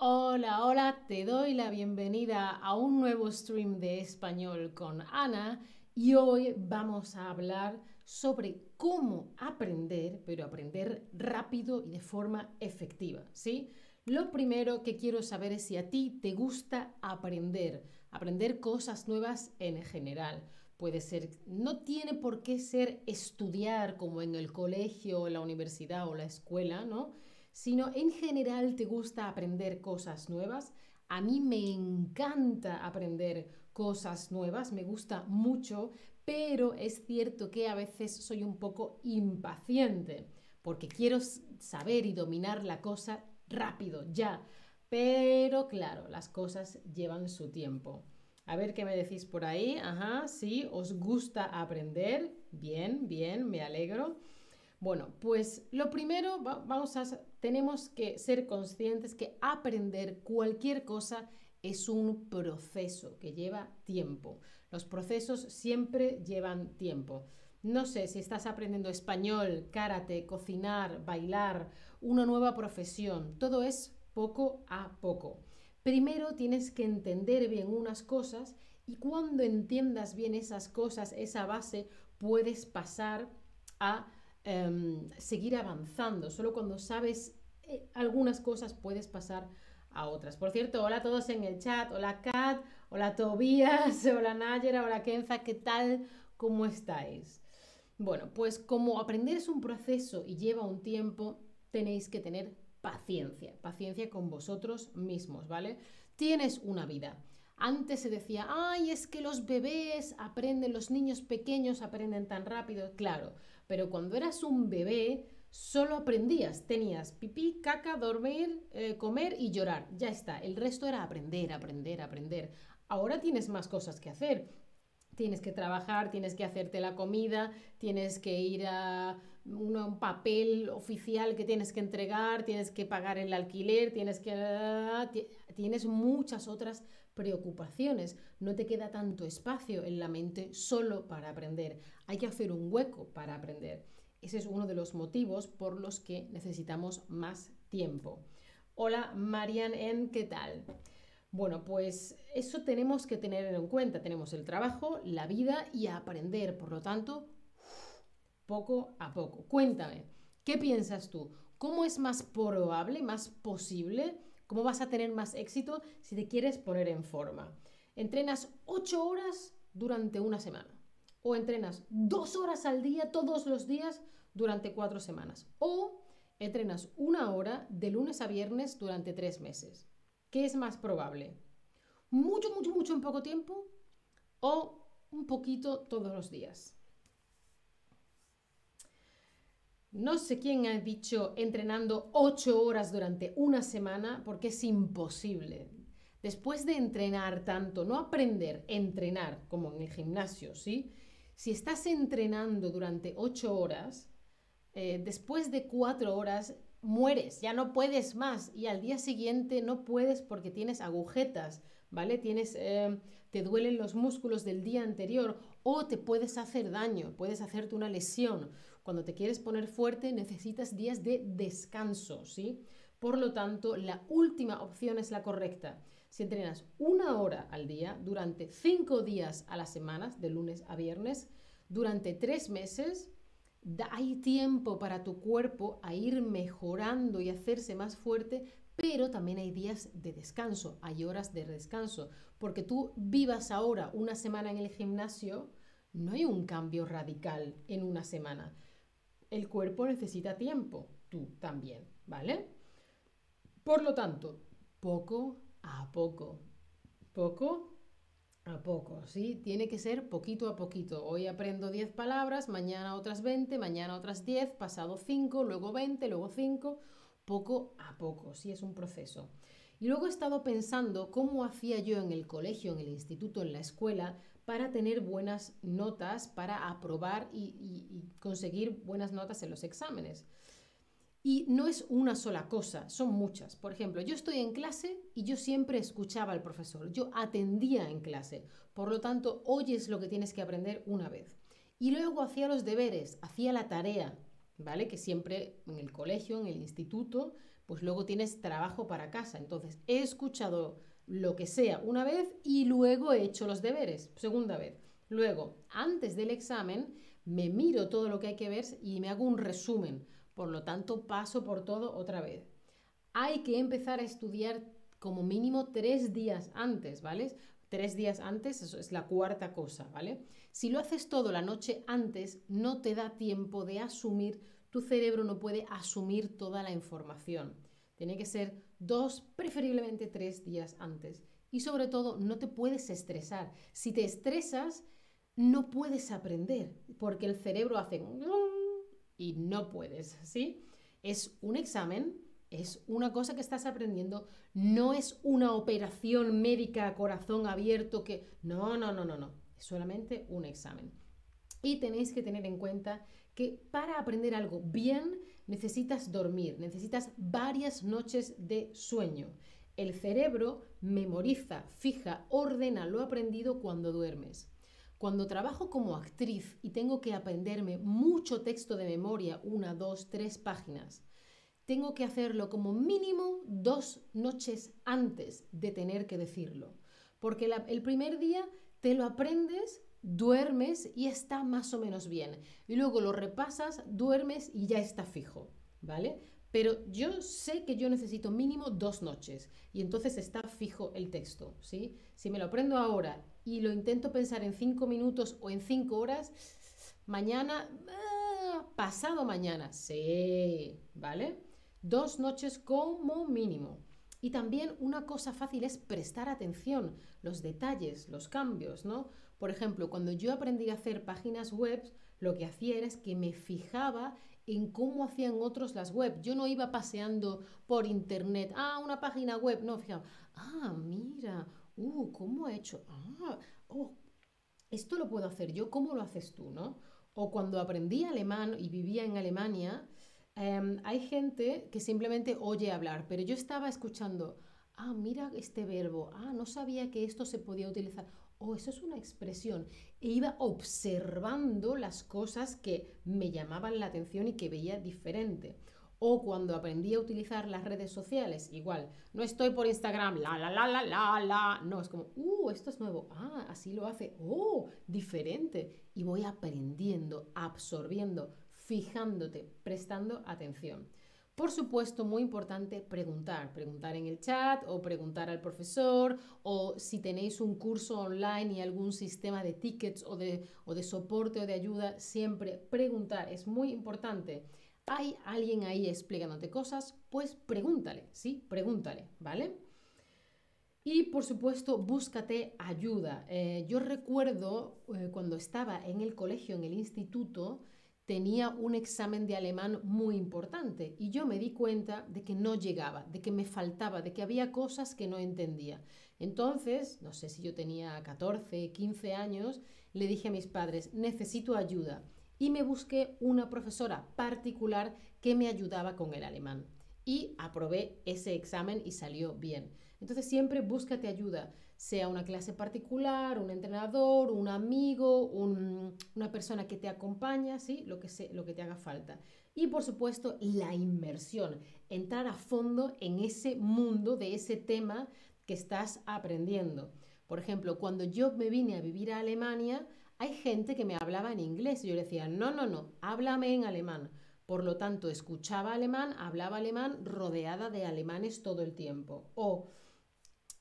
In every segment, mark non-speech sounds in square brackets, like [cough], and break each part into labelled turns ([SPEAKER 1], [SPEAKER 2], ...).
[SPEAKER 1] Hola, hola, te doy la bienvenida a un nuevo stream de español con Ana y hoy vamos a hablar sobre cómo aprender, pero aprender rápido y de forma efectiva, ¿sí? Lo primero que quiero saber es si a ti te gusta aprender, aprender cosas nuevas en general. Puede ser, no tiene por qué ser estudiar como en el colegio, la universidad o la escuela, ¿no? Sino en general te gusta aprender cosas nuevas. A mí me encanta aprender cosas nuevas, me gusta mucho, pero es cierto que a veces soy un poco impaciente porque quiero saber y dominar la cosa rápido, ya. Pero claro, las cosas llevan su tiempo. A ver qué me decís por ahí. Ajá, sí, os gusta aprender. Bien, bien, me alegro. Bueno, pues lo primero, vamos a, tenemos que ser conscientes que aprender cualquier cosa es un proceso que lleva tiempo. Los procesos siempre llevan tiempo. No sé si estás aprendiendo español, karate, cocinar, bailar, una nueva profesión. Todo es poco a poco. Primero tienes que entender bien unas cosas y cuando entiendas bien esas cosas, esa base, puedes pasar a Em, seguir avanzando. Solo cuando sabes eh, algunas cosas puedes pasar a otras. Por cierto, hola a todos en el chat. Hola Kat, hola Tobías, [laughs] hola Nayera, hola Kenza, ¿qué tal? ¿Cómo estáis? Bueno, pues como aprender es un proceso y lleva un tiempo, tenéis que tener paciencia, paciencia con vosotros mismos, ¿vale? Tienes una vida. Antes se decía, ay, es que los bebés aprenden, los niños pequeños aprenden tan rápido. Claro, pero cuando eras un bebé, solo aprendías, tenías pipí, caca, dormir, eh, comer y llorar. Ya está, el resto era aprender, aprender, aprender. Ahora tienes más cosas que hacer. Tienes que trabajar, tienes que hacerte la comida, tienes que ir a un papel oficial que tienes que entregar, tienes que pagar el alquiler, tienes que... Tienes muchas otras preocupaciones, no te queda tanto espacio en la mente solo para aprender. Hay que hacer un hueco para aprender. Ese es uno de los motivos por los que necesitamos más tiempo. Hola, Marian ¿qué tal? Bueno, pues eso tenemos que tener en cuenta. Tenemos el trabajo, la vida y aprender. Por lo tanto, poco a poco. Cuéntame, ¿qué piensas tú? ¿Cómo es más probable, más posible ¿Cómo vas a tener más éxito si te quieres poner en forma? Entrenas 8 horas durante una semana. O entrenas 2 horas al día todos los días durante 4 semanas. O entrenas una hora de lunes a viernes durante 3 meses. ¿Qué es más probable? ¿Mucho, mucho, mucho en poco tiempo? ¿O un poquito todos los días? No sé quién ha dicho entrenando ocho horas durante una semana porque es imposible. Después de entrenar tanto, no aprender, entrenar como en el gimnasio, ¿sí? Si estás entrenando durante ocho horas, eh, después de cuatro horas mueres, ya no puedes más y al día siguiente no puedes porque tienes agujetas, ¿vale? Tienes, eh, te duelen los músculos del día anterior o te puedes hacer daño, puedes hacerte una lesión. Cuando te quieres poner fuerte necesitas días de descanso, ¿sí? Por lo tanto, la última opción es la correcta. Si entrenas una hora al día durante cinco días a las semanas, de lunes a viernes, durante tres meses, hay tiempo para tu cuerpo a ir mejorando y hacerse más fuerte, pero también hay días de descanso, hay horas de descanso, porque tú vivas ahora una semana en el gimnasio, no hay un cambio radical en una semana el cuerpo necesita tiempo, tú también, ¿vale? Por lo tanto, poco a poco, poco a poco, ¿sí? Tiene que ser poquito a poquito. Hoy aprendo 10 palabras, mañana otras 20, mañana otras 10, pasado 5, luego 20, luego 5, poco a poco, sí es un proceso. Y luego he estado pensando cómo hacía yo en el colegio, en el instituto, en la escuela, para tener buenas notas, para aprobar y, conseguir buenas notas en los exámenes. Y no es una sola cosa, son muchas. Por ejemplo, yo estoy en clase y yo siempre escuchaba al profesor, yo atendía en clase, por lo tanto, oyes lo que tienes que aprender una vez. Y luego hacía los deberes, hacía la tarea, ¿vale? Que siempre en el colegio, en el instituto, pues luego tienes trabajo para casa. Entonces, he escuchado lo que sea una vez y luego he hecho los deberes, segunda vez. Luego, antes del examen, me miro todo lo que hay que ver y me hago un resumen. Por lo tanto, paso por todo otra vez. Hay que empezar a estudiar como mínimo tres días antes, ¿vale? Tres días antes, eso es la cuarta cosa, ¿vale? Si lo haces todo la noche antes, no te da tiempo de asumir, tu cerebro no puede asumir toda la información. Tiene que ser dos, preferiblemente tres días antes. Y sobre todo, no te puedes estresar. Si te estresas, no puedes aprender, porque el cerebro hace y no puedes, ¿sí? Es un examen, es una cosa que estás aprendiendo, no es una operación médica a corazón abierto que... No, no, no, no, no, es solamente un examen. Y tenéis que tener en cuenta que para aprender algo bien necesitas dormir, necesitas varias noches de sueño. El cerebro memoriza, fija, ordena lo aprendido cuando duermes. Cuando trabajo como actriz y tengo que aprenderme mucho texto de memoria, una, dos, tres páginas, tengo que hacerlo como mínimo dos noches antes de tener que decirlo. Porque el primer día te lo aprendes, duermes y está más o menos bien. Y luego lo repasas, duermes y ya está fijo, ¿vale? Pero yo sé que yo necesito mínimo dos noches y entonces está fijo el texto, ¿sí? Si me lo aprendo ahora y lo intento pensar en cinco minutos o en cinco horas, mañana, ah, pasado mañana, sí, ¿vale? Dos noches como mínimo. Y también una cosa fácil es prestar atención, los detalles, los cambios, ¿no? Por ejemplo, cuando yo aprendí a hacer páginas web, lo que hacía era que me fijaba en cómo hacían otros las web. Yo no iba paseando por internet, ah, una página web, no, fijaba, ah, mira, uh, ¿cómo he hecho? Ah, oh, esto lo puedo hacer yo, ¿cómo lo haces tú, no? O cuando aprendí alemán y vivía en Alemania, em, hay gente que simplemente oye hablar, pero yo estaba escuchando, ah, mira este verbo, ah, no sabía que esto se podía utilizar oh, eso es una expresión. E iba observando las cosas que me llamaban la atención y que veía diferente. O cuando aprendí a utilizar las redes sociales, igual, no estoy por Instagram, la, la, la, la, la, la, no, es como, uh, esto es nuevo, ah, así lo hace, oh, diferente. Y voy aprendiendo, absorbiendo, fijándote, prestando atención. Por supuesto, muy importante preguntar, preguntar en el chat o preguntar al profesor o si tenéis un curso online y algún sistema de tickets o de, soporte o de ayuda, siempre preguntar, es muy importante. ¿Hay alguien ahí explicándote cosas? Pues pregúntale, ¿sí? Pregúntale, ¿vale? Y por supuesto, búscate ayuda. Eh, yo recuerdo eh, cuando estaba en el colegio, en el instituto, tenía un examen de alemán muy importante y yo me di cuenta de que no llegaba, de que me faltaba, de que había cosas que no entendía. Entonces, no sé si yo tenía 14, 15 años, le dije a mis padres, necesito ayuda y me busqué una profesora particular que me ayudaba con el alemán. Y aprobé ese examen y salió bien. Entonces siempre búscate ayuda sea una clase particular, un entrenador, un amigo, una persona que te acompaña, ¿sí? lo, que lo que te haga falta. Y por supuesto, la inmersión, entrar a fondo en ese mundo de ese tema que estás aprendiendo. Por ejemplo, cuando yo me vine a vivir a Alemania, hay gente que me hablaba en inglés y yo le decía, no, no, no, háblame en alemán. Por lo tanto, escuchaba alemán, hablaba alemán, rodeada de alemanes todo el tiempo. O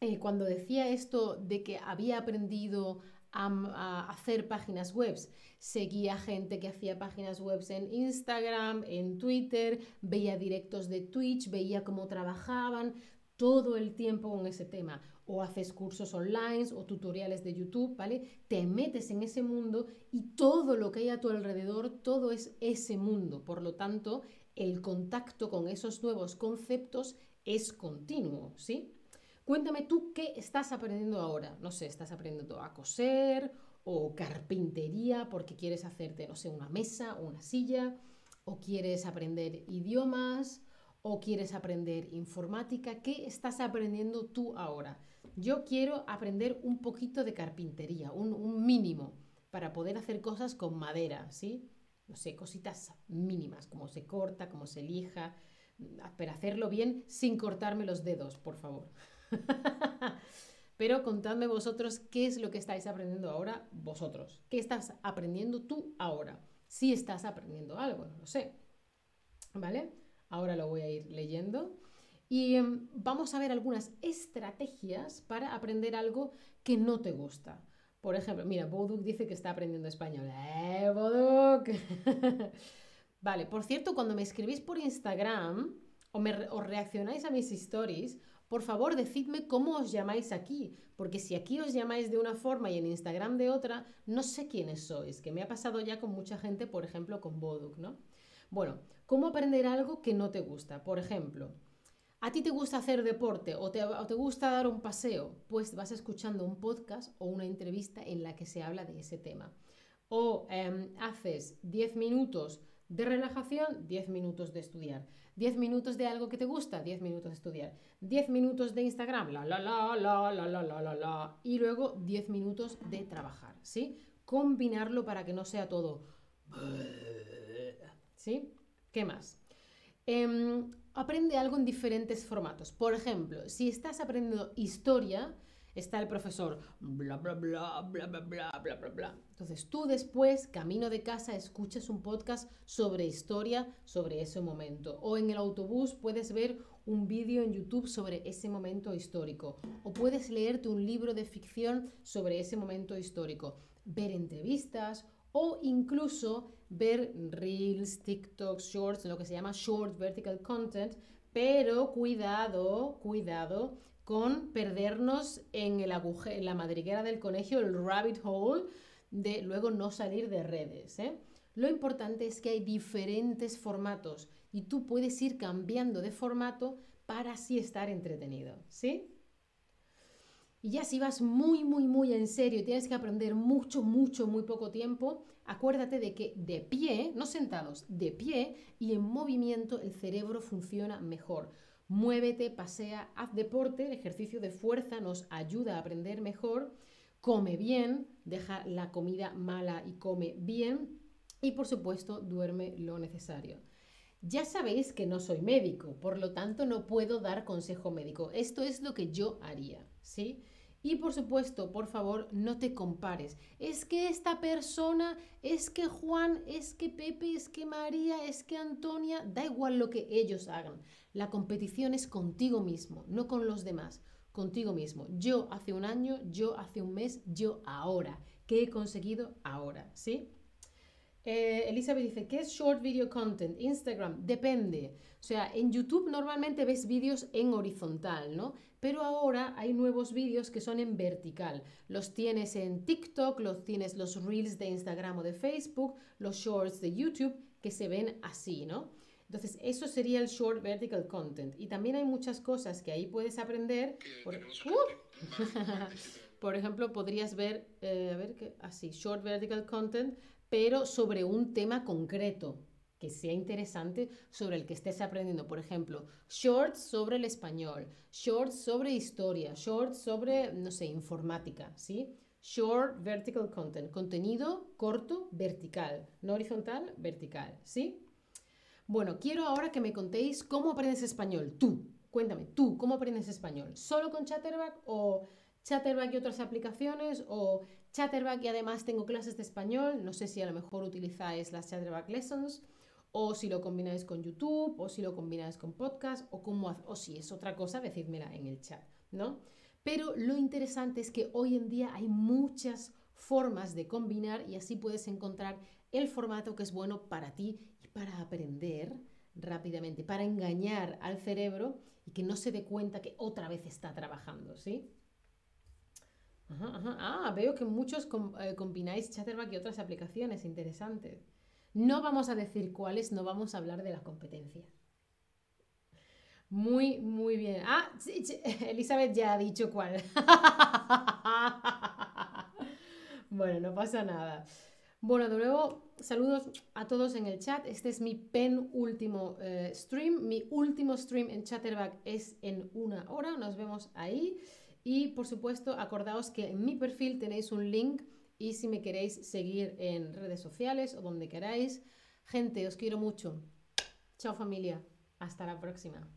[SPEAKER 1] eh, cuando decía esto de que había aprendido a, hacer páginas web, seguía gente que hacía páginas web en Instagram, en Twitter, veía directos de Twitch, veía cómo trabajaban todo el tiempo con ese tema. O haces cursos online o tutoriales de YouTube, ¿vale? Te metes en ese mundo y todo lo que hay a tu alrededor, todo es ese mundo. Por lo tanto, el contacto con esos nuevos conceptos es continuo, ¿sí? Cuéntame tú qué estás aprendiendo ahora. No sé, estás aprendiendo a coser o carpintería porque quieres hacerte, no sé, una mesa o una silla, o quieres aprender idiomas, o quieres aprender informática. ¿Qué estás aprendiendo tú ahora? Yo quiero aprender un poquito de carpintería, un, un mínimo, para poder hacer cosas con madera, ¿sí? No sé, cositas mínimas, como se corta, cómo se lija, Pero hacerlo bien sin cortarme los dedos, por favor. [laughs] Pero contadme vosotros qué es lo que estáis aprendiendo ahora vosotros. ¿Qué estás aprendiendo tú ahora? Si estás aprendiendo algo, no lo sé. ¿Vale? Ahora lo voy a ir leyendo. Y em, vamos a ver algunas estrategias para aprender algo que no te gusta. Por ejemplo, mira, Boduk dice que está aprendiendo español. ¡Eh, Boduk! [laughs] vale, por cierto, cuando me escribís por Instagram o, me, o reaccionáis a mis stories, por favor decidme cómo os llamáis aquí, porque si aquí os llamáis de una forma y en Instagram de otra, no sé quiénes sois, que me ha pasado ya con mucha gente, por ejemplo, con Boduk, ¿no? Bueno, ¿cómo aprender algo que no te gusta? Por ejemplo, ¿A ti te gusta hacer deporte o te, gusta dar un paseo? Pues vas escuchando un podcast o una entrevista en la que se habla de ese tema. O em, haces 10 minutos de relajación, 10 minutos de estudiar. 10 minutos de algo que te gusta, 10 minutos de estudiar. 10 minutos de Instagram, la la la la la la la la. Y luego 10 minutos de trabajar, ¿sí? Combinarlo para que no sea todo. ¿Sí? ¿Qué más? Em, aprende algo en diferentes formatos. Por ejemplo, si estás aprendiendo historia, está el profesor bla bla bla bla bla bla bla bla bla. Entonces tú después, camino de casa, escuchas un podcast sobre historia, sobre ese momento. O en el autobús puedes ver un vídeo en YouTube sobre ese momento histórico. O puedes leerte un libro de ficción sobre ese momento histórico. Ver entrevistas o incluso ver reels, TikToks, shorts, lo que se llama short vertical content, pero cuidado, cuidado con perdernos en, el en la madriguera del colegio, el rabbit hole, de luego no salir de redes. ¿eh? Lo importante es que hay diferentes formatos y tú puedes ir cambiando de formato para así estar entretenido, ¿sí? Y ya si vas muy, muy, muy en serio y tienes que aprender mucho, mucho, muy poco tiempo, acuérdate de que de pie, no sentados, de pie y en movimiento el cerebro funciona mejor. Muévete, pasea, haz deporte, el ejercicio de fuerza nos ayuda a aprender mejor, come bien, deja la comida mala y come bien y por supuesto duerme lo necesario. Ya sabéis que no soy médico, por lo tanto no puedo dar consejo médico. Esto es lo que yo haría, ¿sí? Y por supuesto, por favor, no te compares. Es que esta persona, es que Juan, es que Pepe, es que María, es que Antonia, da igual lo que ellos hagan. La competición es contigo mismo, no con los demás, contigo mismo. Yo hace un año, yo hace un mes, yo ahora. ¿Qué he conseguido ahora? ¿Sí? Eh, Elizabeth dice, ¿qué es short video content? Instagram, depende. O sea, en YouTube normalmente ves vídeos en horizontal, ¿no? Pero ahora hay nuevos vídeos que son en vertical. Los tienes en TikTok, los tienes los reels de Instagram o de Facebook, los shorts de YouTube que se ven así, ¿no? Entonces, eso sería el short vertical content. Y también hay muchas cosas que ahí puedes aprender. Por, [laughs] por ejemplo, podrías ver, eh, a ver, así, short vertical content pero sobre un tema concreto sea interesante sobre el que estés aprendiendo. Por ejemplo, shorts sobre el español, shorts sobre historia, shorts sobre, no sé, informática, ¿sí? Short vertical content, contenido corto, vertical, no horizontal, vertical, ¿sí? Bueno, quiero ahora que me contéis cómo aprendes español, tú. Cuéntame, tú, ¿cómo aprendes español? ¿Solo con Chatterback o Chatterback y otras aplicaciones o Chatterback y además tengo clases de español, no sé si a lo mejor utilizáis las Chatterback Lessons o si lo combináis con YouTube o si lo combináis con podcast o, cómo, o si es otra cosa, decídmela en el chat, ¿no? Pero lo interesante es que hoy en día hay muchas formas de combinar y así puedes encontrar el formato que es bueno para ti y para aprender rápidamente, para engañar al cerebro y que no se dé cuenta que otra vez está trabajando, ¿sí? Ah, veo que muchos eh, combináis Chatterback y otras aplicaciones. Interesante. No vamos a decir cuáles, no vamos a hablar de la competencia. Muy, muy bien. Ah, [laughs] Elizabeth ya ha dicho cuál. [laughs] bueno, no pasa nada. Bueno, de nuevo, saludos a todos en el chat. Este es mi penúltimo eh, stream. Mi último stream en Chatterback es en una hora. Nos vemos ahí. Y por supuesto, acordaos que en mi perfil tenéis un link y si me queréis seguir en redes sociales o donde queráis. Gente, os quiero mucho. Chao familia. Hasta la próxima.